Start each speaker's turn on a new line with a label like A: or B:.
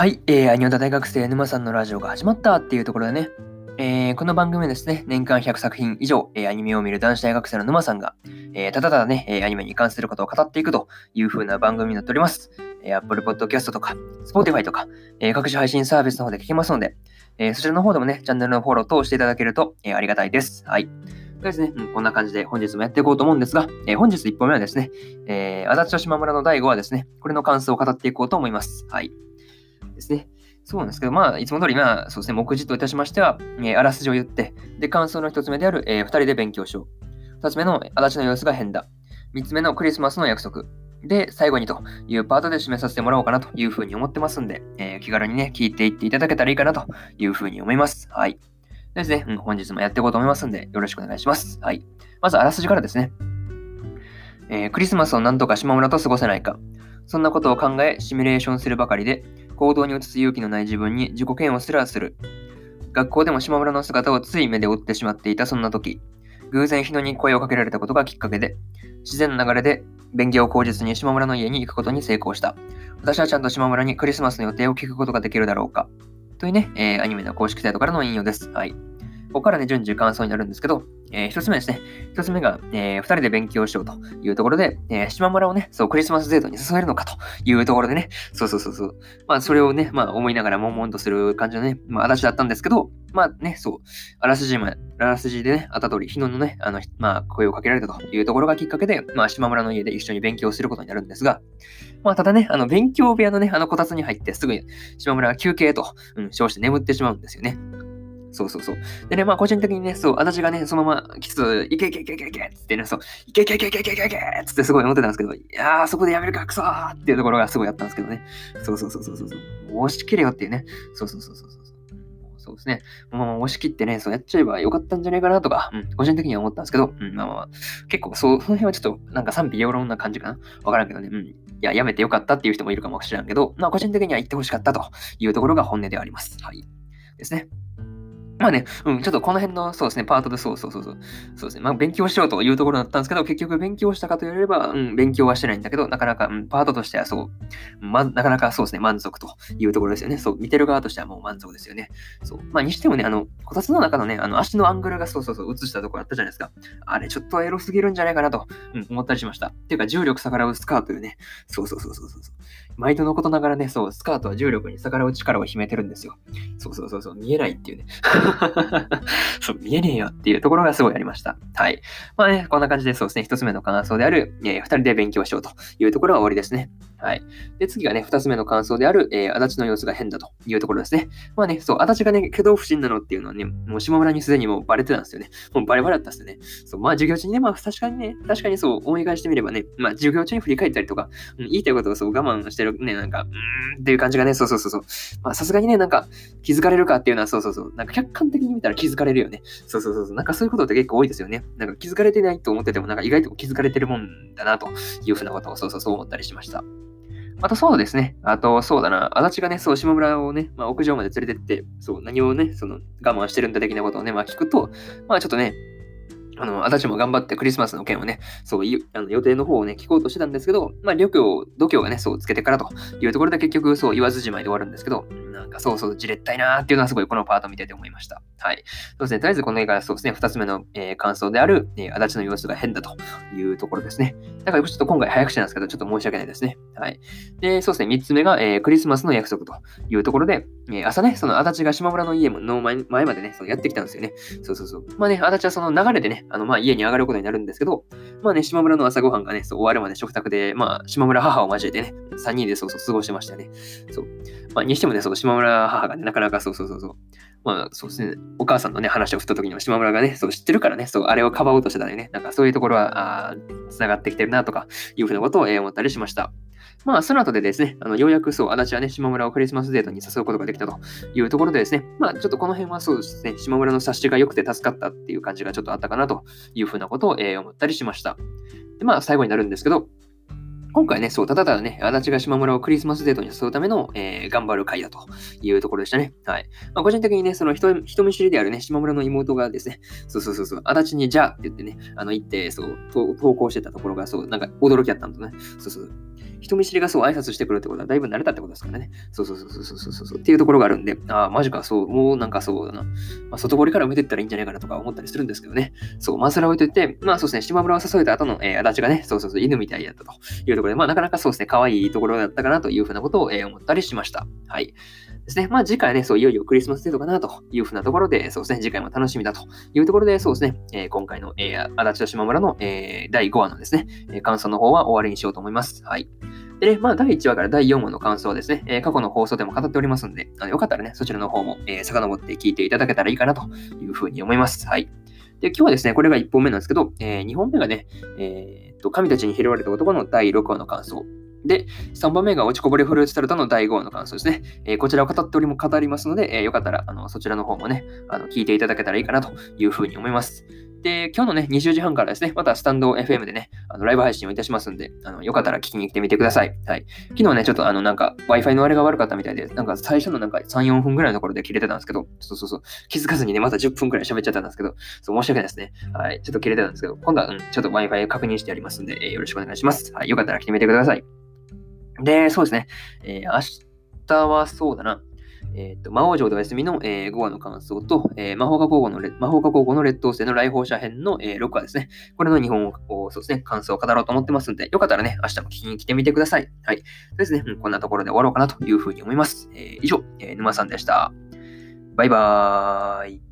A: はい、えー、アニオタ大学生沼さんのラジオが始まったっていうところでね、えー、この番組はですね、年間100作品以上、えー、アニメを見る男子大学生の沼さんが、えー、ただただね、えアニメに関することを語っていくという風な番組になっております。え Apple Podcast とか、Spotify とか、え各種配信サービスの方で聞けますので、えそちらの方でもね、チャンネルのフォロー等していただけると、えありがたいです。はい。とですね、うん、こんな感じで本日もやっていこうと思うんですが、えー、本日1本目はですね、えー、足立と島村の第5話ですね、これの感想を語っていこうと思います。はい。ですね。そうなんですけど、まあ、いつも通り、まあ、そうですね、目次といたしましては、えー、あらすじを言って、で、感想の一つ目である、えー、二人で勉強しよう。二つ目の、足立の様子が変だ。三つ目のクリスマスの約束。で、最後にというパートで締めさせてもらおうかなというふうに思ってますんで、えー、気軽にね、聞いていっていただけたらいいかなというふうに思います。はい。ですね、うん、本日もやっていこうと思いますんで、よろしくお願いします。はい。まず、あらすじからですね。えー、クリスマスをなんとか島村と過ごせないか。そんなことを考え、シミュレーションするばかりで、行動に移す勇気のない自分に自己嫌悪すらする。学校でも島村の姿をつい目で追ってしまっていたそんな時、偶然日野に声をかけられたことがきっかけで、自然の流れで便宜を口実に島村の家に行くことに成功した。私はちゃんと島村にクリスマスの予定を聞くことができるだろうか。というね、えー、アニメの公式サイトからの引用です。はい。ここからね、順次感想になるんですけど、えー、一つ目ですね。一つ目が、えー、二人で勉強しようというところで、えー、島村をね、そう、クリスマスデートに誘えるのかというところでね、そうそうそうそう。まあ、それをね、まあ、思いながら悶々とする感じのね、まあ、私だったんですけど、まあね、そう、あらすじま、あらすじでね、あたとり、日野のね、あの、まあ、声をかけられたというところがきっかけで、まあ、島村の家で一緒に勉強することになるんですが、まあ、ただね、あの、勉強部屋のね、あのこたつに入ってすぐに島村は休憩と、うん、称して眠ってしまうんですよね。そうそうそう。でね、まあ個人的にね、そう、私がね、そのまま、きつつ、いけいけいけいけいけっつってね、そう、いけいけいけいけいけいけいけっつってすごい思ってたんですけど、いやー、そこでやめるか、くそーっていうところがすごいあったんですけどね。そうそうそうそうそう。押し切れよっていうね。そうそうそうそうそう。そうですね。もう押し切ってね、そうやっちゃえばよかったんじゃないかなとか、うん、個人的には思ったんですけど、うん、まあまあ、結構そう、その辺はちょっとなんか賛否両論な感じかな。わからんけどね、うん。いや、やめてよかったっていう人もいるかもしれんけど、まあ個人的には言ってほしかったというところが本音であります。はい。ですね。まあね、うん、ちょっとこの辺の、そうですね、パートでそうそうそうそう。そうですね。まあ、勉強しようというところだったんですけど、結局勉強したかと言われれば、うん、勉強はしてないんだけど、なかなか、うん、パートとしてはそう、ま、なかなかそうですね、満足というところですよね。そう、見てる側としてはもう満足ですよね。そう。まあ、にしてもね、あの、こたつの中のね、あの、足のアングルがそうそうそう、映したところあったじゃないですか。あれ、ちょっとエロすぎるんじゃないかなと、うん、思ったりしました。っていうか、重力逆らうスカートいうね。そうそうそうそうそう。毎度のことながらね、そう、スカートは重力に逆らう力を秘めてるんですよ。そうそうそうそう、見えないっていうね。そう、見えねえよっていうところがすごいありました。はい。まあね、こんな感じでそうですね、一つ目の感想である、えー、二人で勉強しようというところは終わりですね。はい。で、次がね、二つ目の感想である、えー、足立の様子が変だというところですね。まあね、そう、足立がね、挙動不審なのっていうのはね、もう島村にすでにもうバレてたんですよね。もうバレバレだったんですよね。そう、まあ授業中にね、まあ確かにね、確かにそう思い返してみればね、まあ授業中に振り返ったりとか、うん、言いたいことをそう我慢してるね、なんか、うーんっていう感じがね、そうそうそうそう。まあさすがにね、なんか気づかれるかっていうのはそうそうそう。なんか客観的に見たら気づかれるよね。そうそうそうそう。なんかそういうことって結構多いですよね。なんか気づかれてないと思ってても、なんか意外と気づかれてるもんだなというふうなことをそうそうそう思ったりしました。あとそうですね。あとそうだな。足立がね、そう、下村をね、まあ、屋上まで連れてって、そう、何をね、その我慢してるんだ的なことをね、まあ聞くと、まあちょっとね、あの、足立も頑張ってクリスマスの件をね、そう、あの予定の方をね、聞こうとしてたんですけど、まあ、旅行、度胸がね、そう、つけてからというところで結局、そう、言わずじまいで終わるんですけど、なんかそうそう、じれったいなーっていうのはすごいこのパート見てて思いました。はい。そうですね、とりあえずこの映画はそうですね、二つ目の、えー、感想である、えー、足立の様子が変だというところですね。だからちょっと今回早口なんですけど、ちょっと申し訳ないですね。はい。で、そうですね、三つ目が、えー、クリスマスの約束というところで、えー、朝ね、その足立が島村の家の前前までね、そのやってきたんですよね。そうそうそう。まあね、足立はその流れでね、あの、まあ家に上がることになるんですけど、まあね、島村の朝ごはんがね、そう終わるまで食卓で、まあ、島村母を交えてね、3人でそうそう過ごしてましたよね。そう。まあ、にしてもね、そう、島村母がね、なかなかそうそうそうそう。まあ、そうですね、お母さんのね、話を振った時には島村がね、そう知ってるからね、そう、あれをかばおうとしてたりね、なんかそういうところは、あ繋がってきてるなとか、いうふうなことを、えー、思ったりしました。まあ、その後でですね、あのようやくそう、足立はね、島村をクリスマスデートに誘うことができたというところでですね、まあ、ちょっとこの辺はそうですね、島村の察しが良くて助かったっていう感じがちょっとあったかなというふうなことを、えー、思ったりしました。で、まあ、最後になるんですけど、今回ね、そう、ただただね、足立が島村をクリスマスデートに誘うための、えー、頑張る会だというところでしたね。はい。まあ、個人的にね、その人人見知りであるね、島村の妹がですね、そうそうそうそう、足立にじゃあって言ってね、あの、行って、そう、投稿してたところが、そう、なんか驚きあったんだね。そうそう。人見知りがそう挨拶してくるってことはだいぶ慣れたってことですからね。そうそうそうそうそうそうそうっていうところがあるんで、ああ、マジか、そう、もうなんかそうだな。まあ、外堀から埋めてったらいいんじゃないかなとか思ったりするんですけどね。そう、まあ、それを置いといて、まあそうですね、島村を誘えた後の、えー、足立がね、そうそうそう、犬みたいやったというところで、まあなかなかそうですね、可愛いところだったかなというふうなことを、えー、思ったりしました。はい。ですね。まあ次回ね、そういよいよクリスマスデートかなというふうなところで、そうですね、次回も楽しみだというところで、そうですね、えー、今回の、えー、足立と島村の、えー、第5話のですね、え感想の方は終わりにしようと思います。はい。でね、まあ、第1話から第4話の感想ですね、えー、過去の放送でも語っておりますんで、あのよかったらね、そちらの方も、えー、遡って聞いていただけたらいいかなというふうに思います。はい。で、今日はですね、これが1本目なんですけど、えー、2本目がね、えー、と、神たちに拾われた男の第6話の感想。で、3番目が落ちこぼれフルーツタルトの第5話の感想ですね。えー、こちらを語っておりも語りますので、えー、よかったらあのそちらの方もね、あの聞いていただけたらいいかなというふうに思います。で、今日のね、20時半からですね、またスタンド FM でね、あのライブ配信をいたしますんで、あのよかったら聞きに来てみてください。はい。昨日ね、ちょっとあの、なんか Wi-Fi のあれが悪かったみたいで、なんか最初のなんか3、4分ぐらいのところで切れてたんですけど、そうそうそう、気づかずにね、また10分くらい喋っちゃったんですけど、そう、申し訳ないですね。はい。ちょっと切れてたんですけど、今度は、うん、ちょっと Wi-Fi 確認してやりますんで、えー、よろしくお願いします。はい。よかったら来てみてください。で、そうですね。えー、明日はそうだな。えっ、ー、と、魔王城でお休みの、えー、5話の感想と、えー、魔法科高校の魔法科高校の劣等生の来訪者編の、えー、6話ですね。これの日本を、そうですね、感想を語ろうと思ってますんで、よかったらね、明日も聞きに来てみてください。はい。そうですね、うん、こんなところで終わろうかなというふうに思います。えー、以上、えー、沼さんでした。バイバーイ。